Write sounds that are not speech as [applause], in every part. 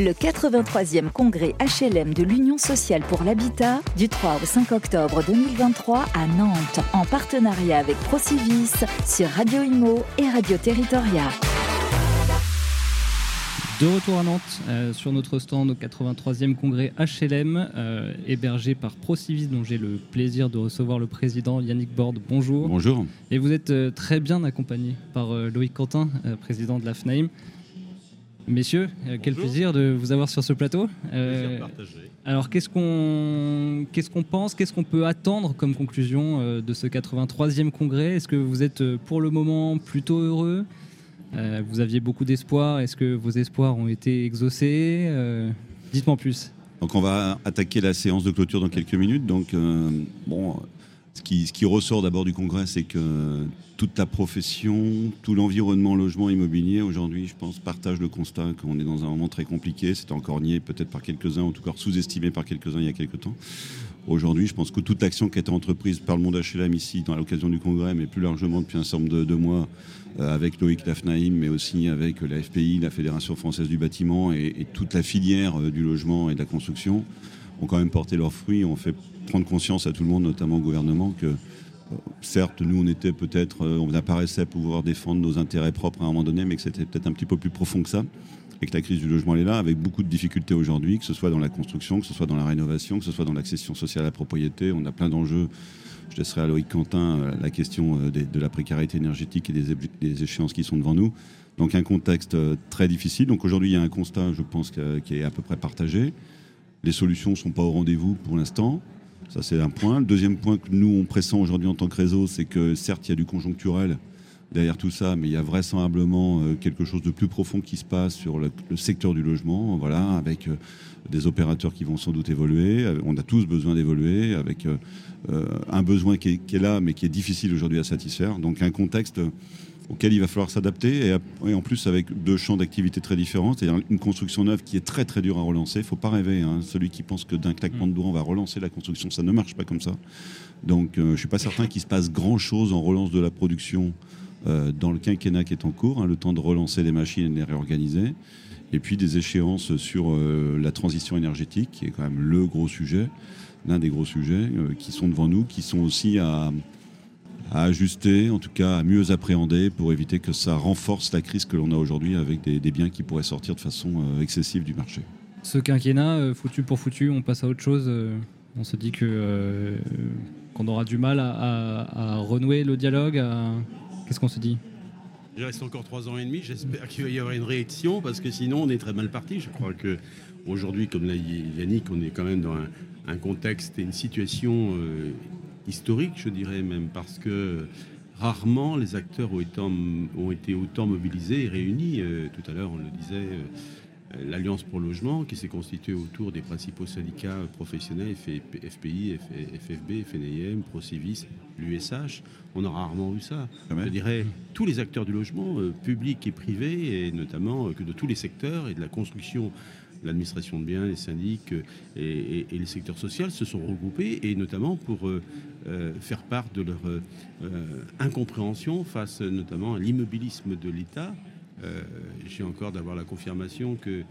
Le 83e congrès HLM de l'Union sociale pour l'habitat du 3 au 5 octobre 2023 à Nantes en partenariat avec Procivis sur Radio Imo et Radio Territoria. De retour à Nantes, euh, sur notre stand au 83e congrès HLM, euh, hébergé par Procivis, dont j'ai le plaisir de recevoir le président Yannick Borde. Bonjour. Bonjour. Et vous êtes euh, très bien accompagné par Loïc Quentin, président de la Messieurs, quel plaisir de vous avoir sur ce plateau. alors, qu'est-ce qu'on qu'est-ce qu'on pense, qu'est-ce qu'on peut attendre comme conclusion de ce 83e congrès? Est-ce que vous êtes pour le moment plutôt heureux? Euh, vous aviez beaucoup d'espoir. Est-ce que vos espoirs ont été exaucés? Euh, Dites-moi plus. Donc on va attaquer la séance de clôture dans quelques minutes. Donc euh, bon, ce qui, ressort d'abord du congrès, c'est que toute la profession, tout l'environnement logement immobilier aujourd'hui, je pense, partage le constat qu'on est dans un moment très compliqué. C'était encore nié peut-être par quelques-uns, en tout cas sous-estimé par quelques-uns il y a quelques temps. Aujourd'hui, je pense que toute l'action qui a été entreprise par le monde HLM ici, dans l'occasion du congrès, mais plus largement depuis un certain nombre de, mois, euh, avec Loïc Lafnaïm, mais aussi avec la FPI, la Fédération française du bâtiment et, toute la filière euh, du logement et de la construction, ont quand même porté leurs fruits, ont fait prendre conscience à tout le monde, notamment au gouvernement, que euh, certes, nous, on était peut-être, on apparaissait pouvoir défendre nos intérêts propres à un moment donné, mais que c'était peut-être un petit peu plus profond que ça et que la crise du logement est là, avec beaucoup de difficultés aujourd'hui, que ce soit dans la construction, que ce soit dans la rénovation, que ce soit dans l'accession sociale à la propriété. On a plein d'enjeux. Je laisserai à Loïc Quentin euh, la question euh, de la précarité énergétique et des, échéances qui sont devant nous. Donc un contexte euh, très difficile. Donc aujourd'hui, il y a un constat, je pense, qui est à peu près partagé. Les solutions ne sont pas au rendez-vous pour l'instant. Ça, c'est un point. Le deuxième point que nous, on pressent aujourd'hui en tant que réseau, c'est que certes, il y a du conjoncturel, derrière tout ça, mais il y a vraisemblablement euh, quelque chose de plus profond qui se passe sur le, secteur du logement, voilà, avec euh, des opérateurs qui vont sans doute évoluer. Euh, on a tous besoin d'évoluer, avec un besoin qui est, là, mais qui est difficile aujourd'hui à satisfaire. Donc un contexte auquel il va falloir s'adapter, et, en plus avec deux champs d'activité très différents, c'est-à-dire une construction neuve qui est très très dure à relancer. Il ne faut pas rêver, hein. celui qui pense que d'un claquement de doigts on va relancer la construction, ça ne marche pas comme ça. Donc je ne suis pas certain qu'il se passe grand-chose en relance de la production euh, dans le quinquennat qui est en cours, hein, le temps de relancer les machines et de les réorganiser, et puis des échéances sur euh, la transition énergétique, qui est quand même le gros sujet, l'un des gros sujets euh, qui sont devant nous, qui sont aussi à, ajuster, en tout cas à mieux appréhender pour éviter que ça renforce la crise que l'on a aujourd'hui avec des, biens qui pourraient sortir de façon excessive du marché. Ce quinquennat, foutu pour foutu, on passe à autre chose. on se dit que qu'on aura du mal à, à renouer le dialogue, à, Qu'est-ce qu'on se dit? Il reste encore trois ans et demi. J'espère qu'il va y avoir une réaction parce que sinon on est très mal parti. Je crois que aujourd'hui, comme l'a dit Yannick, on est quand même dans un, contexte et une situation euh, historique, je dirais même, parce que rarement les acteurs ont été, autant mobilisés et réunis. Euh, tout à l'heure, on le disait. Euh, l'Alliance pour le logement, qui s'est constituée autour des principaux syndicats professionnels, FPI, FFB, FNIM, ProCivis, l'USH. On a rarement vu ça. Je dirais tous les acteurs du logement, euh, publics et privés, et notamment euh, que de tous les secteurs et de la construction l'administration de biens, les syndics et, les secteurs sociaux se sont regroupés, et notamment pour faire part de leur incompréhension face notamment à l'immobilisme de l'État euh, j'ai encore d'avoir la confirmation que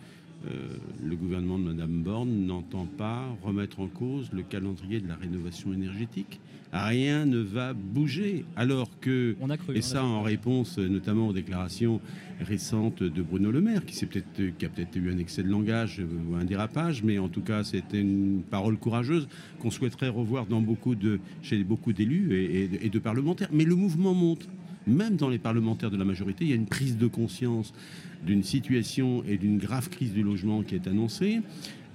euh, le gouvernement de Mme Borne n'entend pas remettre en cause le calendrier de la rénovation énergétique. Rien ne va bouger. Alors que, et ça en réponse notamment aux déclarations récentes de Bruno Le Maire, qui, a peut-être eu un excès de langage ou un dérapage, mais en tout cas c'était une parole courageuse qu'on souhaiterait revoir dans beaucoup de, chez beaucoup d'élus et de parlementaires. Mais le mouvement monte même dans les parlementaires de la majorité, il y a une prise de conscience d'une situation et d'une grave crise du logement qui est annoncée.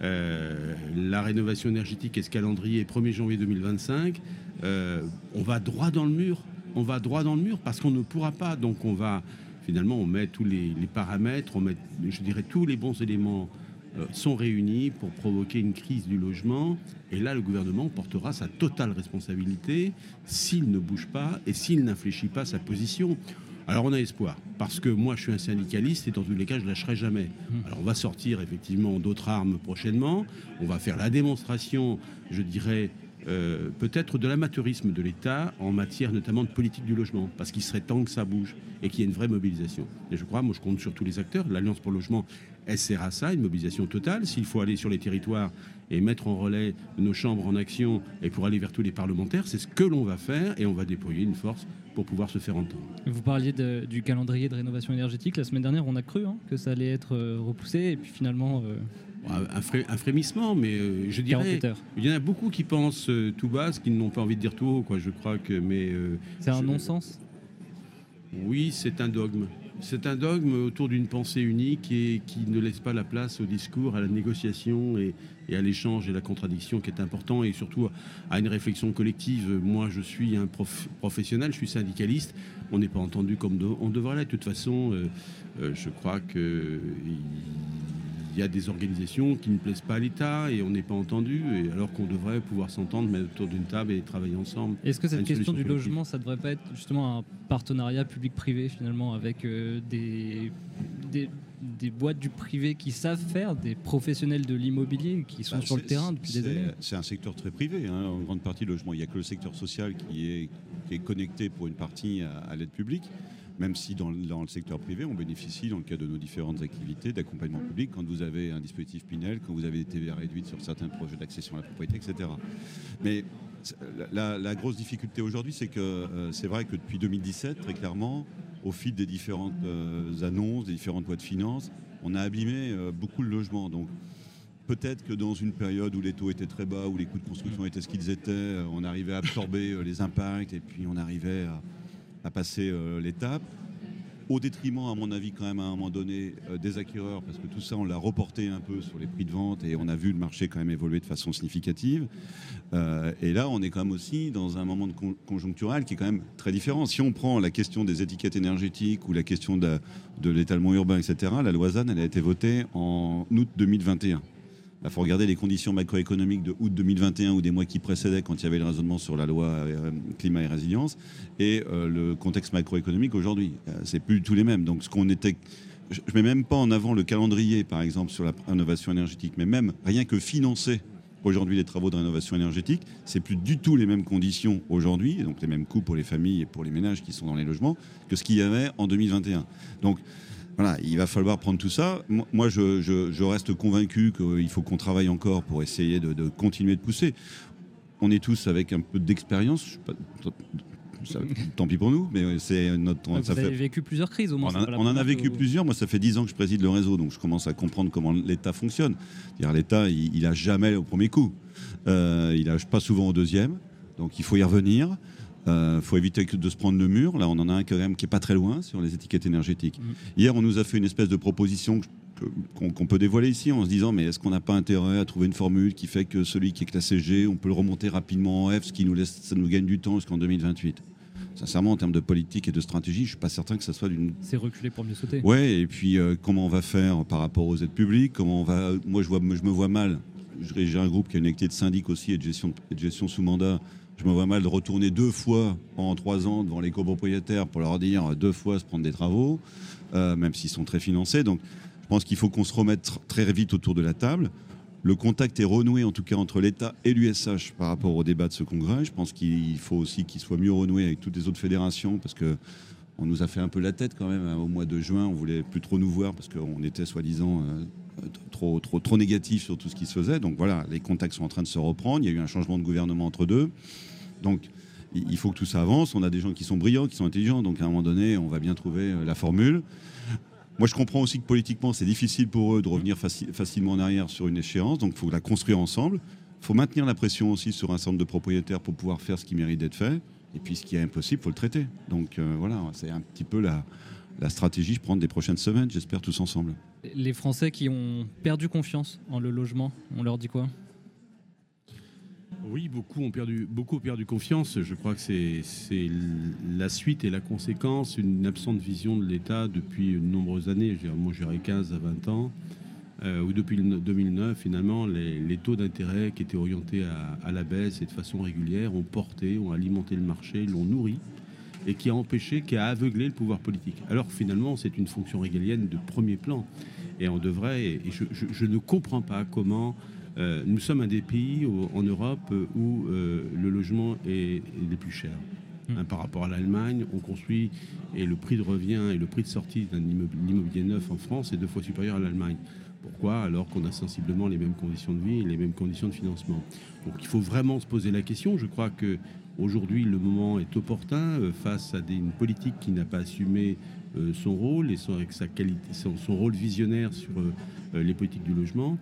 Euh, la rénovation énergétique et ce calendrier 1er janvier 2025, euh, on va droit dans le mur. On va droit dans le mur parce qu'on ne pourra pas. Donc on va finalement on met tous les, les paramètres, on met, je dirais, tous les bons éléments sont réunis pour provoquer une crise du logement. Et là, le gouvernement portera sa totale responsabilité s'il ne bouge pas et s'il n'infléchit pas sa position. Alors on a espoir, parce que moi je suis un syndicaliste et dans tous les cas je ne lâcherai jamais. Mmh. Alors on va sortir effectivement d'autres armes prochainement, on va faire la démonstration, je dirais, euh, peut-être de l'amateurisme de l'État en matière notamment de politique du logement, parce qu'il serait temps que ça bouge et qu'il y ait une vraie mobilisation. Et je crois, moi je compte sur tous les acteurs, l'Alliance pour le logement elle sert à ça, une mobilisation totale. S'il faut aller sur les territoires et mettre en relais nos chambres en action et pour aller vers tous les parlementaires, c'est ce que l'on va faire et on va déployer une force pour pouvoir se faire entendre. Vous parliez du calendrier de rénovation énergétique. La semaine dernière, on a cru hein, que ça allait être euh, repoussé et puis finalement... Euh, un, frémissement, mais euh, je dirais, il y en a beaucoup qui pensent tout bas, ce qu'ils n'ont pas envie de dire tout haut, quoi. Je crois que, mais c'est un non-sens? Oui, c'est un dogme. C'est un dogme autour d'une pensée unique et qui ne laisse pas la place au discours, à la négociation et, à l'échange et la contradiction qui est important et surtout à une réflexion collective. Moi, je suis un professionnel, je suis syndicaliste. On n'est pas entendu comme on devrait l'être. De toute façon, euh, euh, je crois que il y a des organisations qui ne plaisent pas à l'État et on n'est pas entendu, et alors qu'on devrait pouvoir s'entendre, mettre autour d'une table et travailler ensemble. Est-ce que cette question du logement, ça ne devrait pas être justement un partenariat public-privé finalement avec euh, des, des, boîtes du privé qui savent faire, des professionnels de l'immobilier qui sont bah, sur le terrain depuis des années? C'est un secteur très privé, hein, en grande partie le logement. Il n'y a que le secteur social qui est, est connecté pour une partie à l'aide publique même si dans, le secteur privé, on bénéficie, dans le cadre de nos différentes activités, d'accompagnement public, quand vous avez un dispositif Pinel, quand vous avez des TVA réduites sur certains projets d'accession à la propriété, etc. Mais la, grosse difficulté aujourd'hui, c'est que euh, c'est vrai que depuis 2017, très clairement, au fil des différentes euh, annonces, des différentes lois de finances, on a abîmé euh, beaucoup le logement. Donc, peut-être que dans une période où les taux étaient très bas, où les coûts de construction étaient ce qu'ils étaient, on arrivait à absorber les impacts et puis on arrivait à à passer euh, l'étape au détriment, à mon avis, quand même, à un moment donné, euh, des acquéreurs, parce que tout ça, on l'a reporté un peu sur les prix de vente et on a vu le marché quand même évoluer de façon significative. Euh, et là, on est quand même aussi dans un moment de conjoncturel qui est quand même très différent. Si on prend la question des étiquettes énergétiques ou la question de, de l'étalement urbain, etc., la loi ZAN, elle a été votée en août 2021. Il faut regarder les conditions macroéconomiques de août 2021 ou des mois qui précédaient quand il y avait le raisonnement sur la loi euh, climat et résilience et euh, le contexte macroéconomique aujourd'hui. Euh, c'est plus tous les mêmes. Donc ce qu'on était je ne mets même pas en avant le calendrier, par exemple, sur la rénovation énergétique, mais même rien que financer aujourd'hui les travaux de rénovation énergétique, c'est plus du tout les mêmes conditions aujourd'hui, donc les mêmes coûts pour les familles et pour les ménages qui sont dans les logements, que ce qu'il y avait en 2021. Donc voilà, il va falloir prendre tout ça. Moi, je, reste convaincu qu'il faut qu'on travaille encore pour essayer de, continuer de pousser. On est tous avec un peu d'expérience. tant pis pour nous, mais c'est notre. Vous avez vécu plusieurs crises au moins. On, en a vécu plusieurs. Moi, ça fait dix ans que je préside le réseau, donc je commence à comprendre comment l'État fonctionne. L'État, il, n'a jamais au premier coup. Euh, il lâche pas souvent au deuxième. Donc il faut y revenir. Il euh, faut éviter de se prendre le mur. Là, on en a un quand même qui est pas très loin sur les étiquettes énergétiques. Mm. Hier, on nous a fait une espèce de proposition qu'on peut dévoiler ici en se disant mais est-ce qu'on n'a pas intérêt à trouver une formule qui fait que celui qui est classé G, on peut le remonter rapidement en F, ce qui nous laisse, ça nous gagne du temps jusqu'en 2028. Sincèrement, en termes de politique et de stratégie, je suis pas certain que ça soit d'une. C'est reculer pour mieux sauter. Ouais, et puis euh, comment on va faire par rapport aux aides publiques? Comment on va Moi, je vois, je me vois mal. J'ai un groupe qui a une activité de syndic aussi et de gestion, et de gestion sous mandat je me vois mal de retourner deux fois en trois ans devant les copropriétaires pour leur dire deux fois se prendre des travaux, euh, même s'ils sont très financés. Donc je pense qu'il faut qu'on se remette très vite autour de la table. Le contact est renoué, en tout cas, entre l'État et l'USH par rapport au débat de ce congrès. Je pense qu'il faut aussi qu'il soit mieux renoué avec toutes les autres fédérations, parce que on nous a fait un peu la tête quand même hein, au mois de juin. On voulait plus trop nous voir parce qu'on était soi-disant euh, trop, trop, trop négatif sur tout ce qui se faisait. Donc voilà, les contacts sont en train de se reprendre. Il y a eu un changement de gouvernement entre deux. Donc il faut que tout ça avance. On a des gens qui sont brillants, qui sont intelligents. Donc à un moment donné, on va bien trouver euh, la formule. Moi, je comprends aussi que politiquement, c'est difficile pour eux de revenir facilement en arrière sur une échéance. Donc il faut la construire ensemble. Il faut maintenir la pression aussi sur un nombre de propriétaires pour pouvoir faire ce qui mérite d'être fait. Et puis ce qui est impossible, il faut le traiter. Donc euh, voilà, c'est un petit peu la, la stratégie, je prends des prochaines semaines, j'espère tous ensemble. Les Français qui ont perdu confiance en le logement, on leur dit quoi? Oui, beaucoup ont perdu, beaucoup perdu confiance. Je crois que c'est la suite et la conséquence, une absente vision de l'État depuis de nombreuses années. Moi, j'irais 15 à 20 ans, euh, ou depuis 2009, finalement, les, taux d'intérêt qui étaient orientés à, à, la baisse et de façon régulière ont porté, ont alimenté le marché, l'ont nourri et qui a empêché, qui a aveuglé le pouvoir politique. Alors finalement, c'est une fonction régalienne de premier plan. Et on devrait, et je, ne comprends pas comment euh, nous sommes un des pays en Europe où euh, le logement est, le plus cher. Hmm. Hein, par rapport à l'Allemagne, on construit et le prix de revient et le prix de sortie d'un immobilier neuf en France est deux fois supérieur à l'Allemagne. Pourquoi? Alors qu'on a sensiblement les mêmes conditions de vie et les mêmes conditions de financement. Donc il faut vraiment se poser la question. Je crois que aujourd'hui le moment est opportun euh, face à une politique qui n'a pas assumé euh, son rôle et son, avec son, rôle visionnaire sur euh, les politiques du logement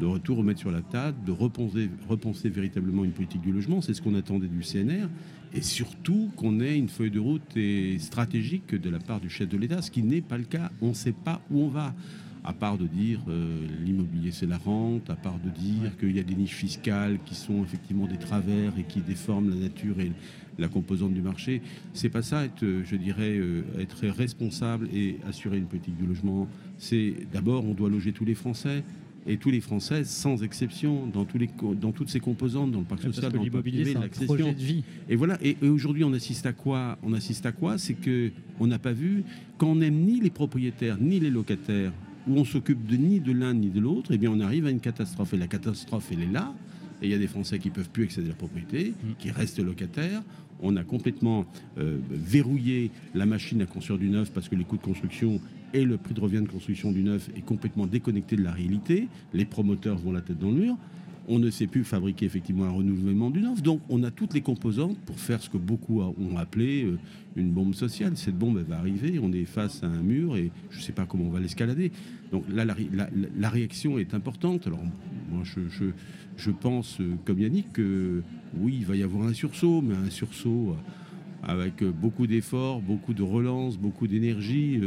de retour remettre sur la table, de repenser, repenser véritablement une politique du logement. C'est ce qu'on attendait du CNR. Et surtout qu'on ait une feuille de route stratégique de la part du chef de l'État, ce qui n'est pas le cas. On ne sait pas où on va à part de dire euh, l'immobilier c'est la rente, à part de dire qu'il y a des niches fiscales qui sont effectivement des travers et qui déforment la nature et la composante du marché, c'est pas ça être, je dirais, euh, être responsable et assurer une politique du logement. C'est d'abord on doit loger tous les Français et tous les Français, sans exception, dans, tous les, dans toutes ces composantes, dans le parc social, dans le parc privé, l'accession. Et voilà. Et, aujourd'hui, on assiste à quoi On assiste à quoi? C'est que on n'a pas vu qu'on n'aime ni les propriétaires ni les locataires, où on s'occupe de ni de l'un ni de l'autre. Eh bien, on arrive à une catastrophe. Et la catastrophe, elle est là. Et il y a des Français qui peuvent plus accéder à la propriété, mm. qui restent locataires. On a complètement euh, verrouillé la machine à construire du neuf parce que les coûts de construction et le prix de revient de construction du neuf est complètement déconnecté de la réalité. Les promoteurs vont la tête dans le mur. On ne sait plus fabriquer effectivement un renouvellement du neuf. Donc on a toutes les composantes pour faire ce que beaucoup ont appelé euh, une bombe sociale. Cette bombe elle va arriver, on est face à un mur et je ne sais pas comment on va l'escalader. Donc là, la, réaction est importante. Alors moi je, pense, euh, comme Yannick, que oui, il va y avoir un sursaut, mais un sursaut euh, avec beaucoup d'efforts, beaucoup de relance, beaucoup d'énergie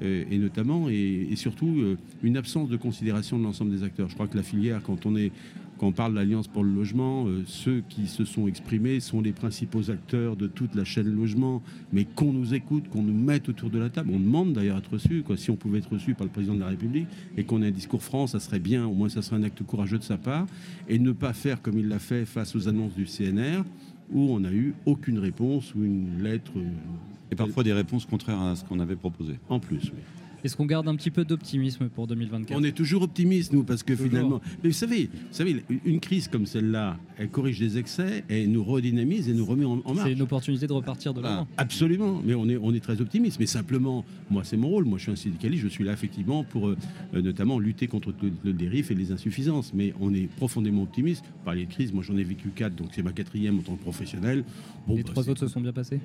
et notamment et, surtout une absence de considération de l'ensemble des acteurs. Je crois que la filière, quand on est quand on parle de l'Alliance pour le logement, euh, ceux qui se sont exprimés sont les principaux acteurs de toute la chaîne logement, mais qu'on nous écoute, qu'on nous mette autour de la table. On demande d'ailleurs à être reçu, quoi. si on pouvait être reçu par le président de la République et qu'on ait un discours franc, ça serait bien, au moins ça serait un acte courageux de sa part, et ne pas faire comme il l'a fait face aux annonces du CNR, où on n'a eu aucune réponse ou une lettre et parfois des réponses contraires à ce qu'on avait proposé. En plus, oui. Est-ce qu'on garde un petit peu d'optimisme pour 2024 On est toujours optimiste, nous, parce que finalement. Mais vous savez, vous savez, une crise comme celle-là, elle corrige des excès, et nous redynamise et nous remet en, marche. C'est une opportunité de repartir de l'avant. absolument, mais on est, on est très optimiste. Mais simplement, moi, c'est mon rôle. Moi, je suis un syndicaliste, je suis là effectivement pour euh, notamment lutter contre le, dérive et les insuffisances. Mais on est profondément optimiste. Par les crises, moi, j'en ai vécu quatre, donc c'est ma quatrième en tant que professionnel. les bah, trois autres se sont bien passés?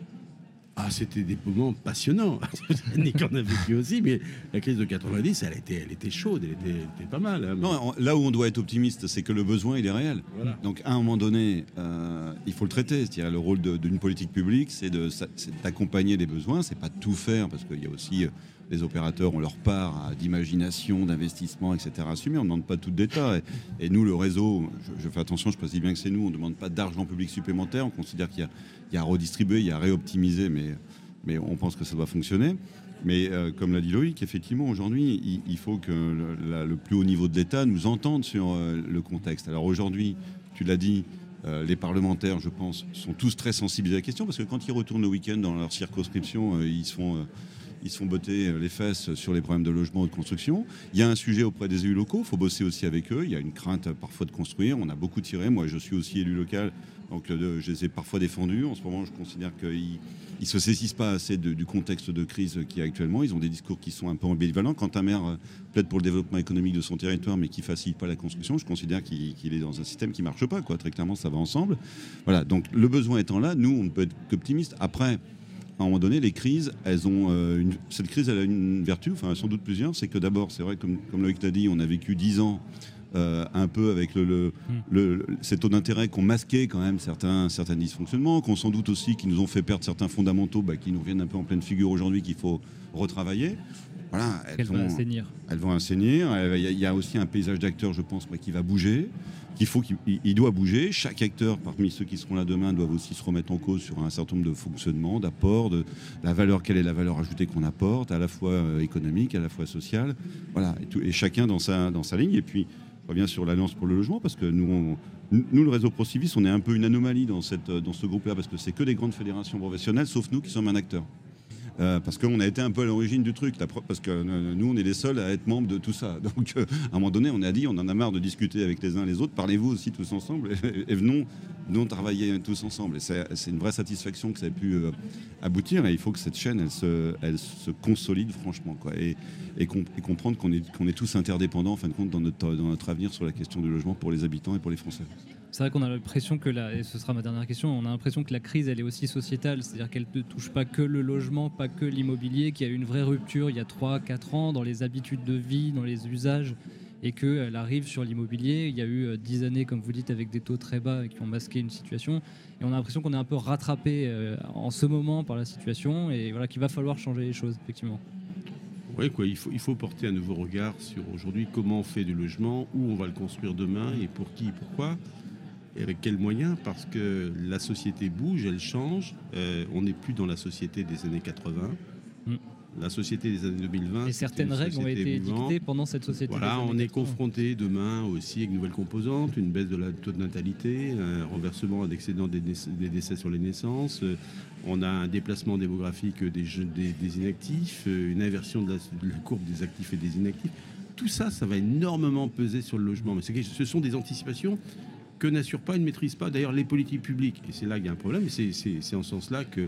Ah, c'était des moments passionnants. [laughs] Nick en a vécu aussi, mais la crise de 90, elle était, elle était chaude, elle était, pas mal. Hein. Non, là où on doit être optimiste, c'est que le besoin, il est réel. Donc, à un moment donné, euh, il faut le traiter. C'est-à-dire, le rôle d'une politique publique, c'est d'accompagner les besoins, c'est pas de tout faire, parce qu'il y a aussi euh, les opérateurs ont leur part d'imagination, d'investissement, etc. à assumer. On ne demande pas tout d'État. Et, et, nous, le réseau, je, fais attention, je précise bien que c'est nous, on ne demande pas d'argent public supplémentaire. On considère qu'il y, a à redistribuer, il y a à réoptimiser, mais, mais on pense que ça doit fonctionner. Mais euh, comme l'a dit Loïc, effectivement, aujourd'hui, il, faut que le, plus haut niveau de l'État nous entende sur euh, le contexte. Alors aujourd'hui, tu l'as dit, euh, les parlementaires, je pense, sont tous très sensibles à la question parce que quand ils retournent le week-end dans leur circonscription, ils se font ils se font euh, les fesses sur les problèmes de logement ou de construction. Il y a un sujet auprès des élus locaux, il faut bosser aussi avec eux. Il y a une crainte euh, parfois de construire. On a beaucoup tiré. Moi, je suis aussi élu local, donc euh, je les ai parfois défendus. En ce moment, je considère qu'ils ne se saisissent pas assez du contexte de crise qu'il y a actuellement. Ils ont des discours qui sont un peu ambivalents. Quand un maire plaide pour le développement économique de son territoire, mais qui facilite pas la construction, je considère qu'il est dans un système qui marche pas. Très clairement, ça va ensemble. Voilà. Donc, le besoin étant là, nous, on ne peut être qu'optimiste. Après, à un moment donné, les crises, elles ont euh, cette crise, elle a une vertu, enfin sans doute plusieurs. C'est que d'abord, c'est vrai, comme, comme Loïc l'a dit, on a vécu dix ans euh, un peu avec le, le, ces taux d'intérêt qui ont masqué quand même certains, certains dysfonctionnements, qu'on sans doute aussi qui nous ont fait perdre certains fondamentaux bah, qui nous viennent un peu en pleine figure aujourd'hui qu'il faut retravailler. Voilà, elles, vont assainir? Elles vont assainir. Il y, a aussi un paysage d'acteurs, je pense, qui va bouger qu'il faut qu'il doit bouger. Chaque acteur, parmi ceux qui seront là demain, doivent aussi se remettre en cause sur un certain nombre de fonctionnements, d'apports, de la valeur, quelle est la valeur ajoutée qu'on apporte, à la fois euh, économique, à la fois sociale. Voilà, et, chacun dans sa, dans sa ligne. Et puis, je reviens sur l'Alliance pour le logement, parce que nous, nous, le réseau ProCivis, on est un peu une anomalie dans, cette, dans ce groupe-là, parce que c'est que des grandes fédérations professionnelles, sauf nous qui sommes un acteur. Euh, parce qu'on a été un peu à l'origine du truc, parce que euh, nous, on est les seuls à être membres de tout ça. [laughs] Donc, euh, à un moment donné, on a dit, on en a marre de discuter avec les uns les autres, parlez-vous aussi tous ensemble et, venons, travailler tous ensemble. C'est une vraie satisfaction que ça ait pu aboutir. Et il faut que cette chaîne, elle se, consolide franchement. Et, comprendre qu'on est, tous interdépendants, en fin de compte, dans notre avenir sur la question du logement pour les habitants et pour les Français. C'est vrai qu'on a l'impression que, la, et ce sera ma dernière question, on a l'impression que la crise, elle est aussi sociétale, c'est-à-dire qu'elle ne touche pas que le logement, pas que l'immobilier, qu'il y a eu une vraie rupture il y a 3-4 ans dans les habitudes de vie, dans les usages, et qu'elle arrive sur l'immobilier. Il y a eu 10 euh, années, comme vous dites, avec des taux très bas qui ont masqué une situation, et on a l'impression qu'on est un peu rattrapé euh, en ce moment par la situation, et voilà qu'il va falloir changer les choses, effectivement. Oui, quoi, il, faut, porter un nouveau regard sur aujourd'hui comment on fait du logement, où on va le construire demain et pour qui et pourquoi. Et avec quels moyens? Parce que la société bouge, elle change. Euh, on n'est plus dans la société des années 80. Mm. La société des années 2020. Et certaines règles ont été dictées pendant cette société. Voilà, on est confronté demain aussi avec une nouvelle composante, une baisse de la taux de natalité, un renversement d'excédent des, des, décès sur les naissances. Euh, on a un déplacement démographique des, des, des inactifs, euh, une inversion de la, courbe des actifs et des inactifs. Tout ça, ça va énormément peser sur le logement. Mais ce sont des anticipations que n'assurent pas et ne maîtrisent pas d'ailleurs les politiques publiques. Et c'est là qu'il y a un problème. Et c'est en ce sens-là que,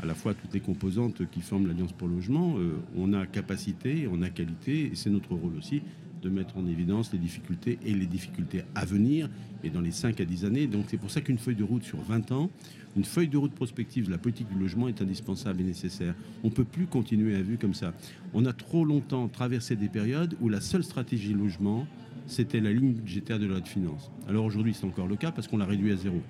à la fois, toutes les composantes qui forment l'Alliance pour le logement, euh, on a capacité, on a qualité, et c'est notre rôle aussi de mettre en évidence les difficultés et les difficultés à venir, et dans les 5 à 10 années. Donc c'est pour ça qu'une feuille de route sur 20 ans, une feuille de route prospective de la politique du logement est indispensable et nécessaire. On ne peut plus continuer à vue comme ça. On a trop longtemps traversé des périodes où la seule stratégie logement, c'était la ligne budgétaire de la loi de finances. Alors aujourd'hui, c'est encore le cas parce qu'on l'a réduit à zéro.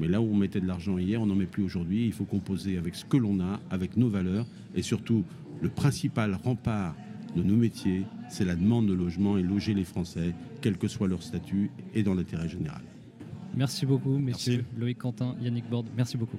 Mais là où on mettait de l'argent hier, on n'en met plus aujourd'hui. Il faut composer avec ce que l'on a, avec nos valeurs et surtout le principal rempart de nos métiers, c'est la demande de logement et loger les Français, quel que soit leur statut et dans l'intérêt général. Merci beaucoup, messieurs. Loïc Quentin, Yannick Borde, merci beaucoup.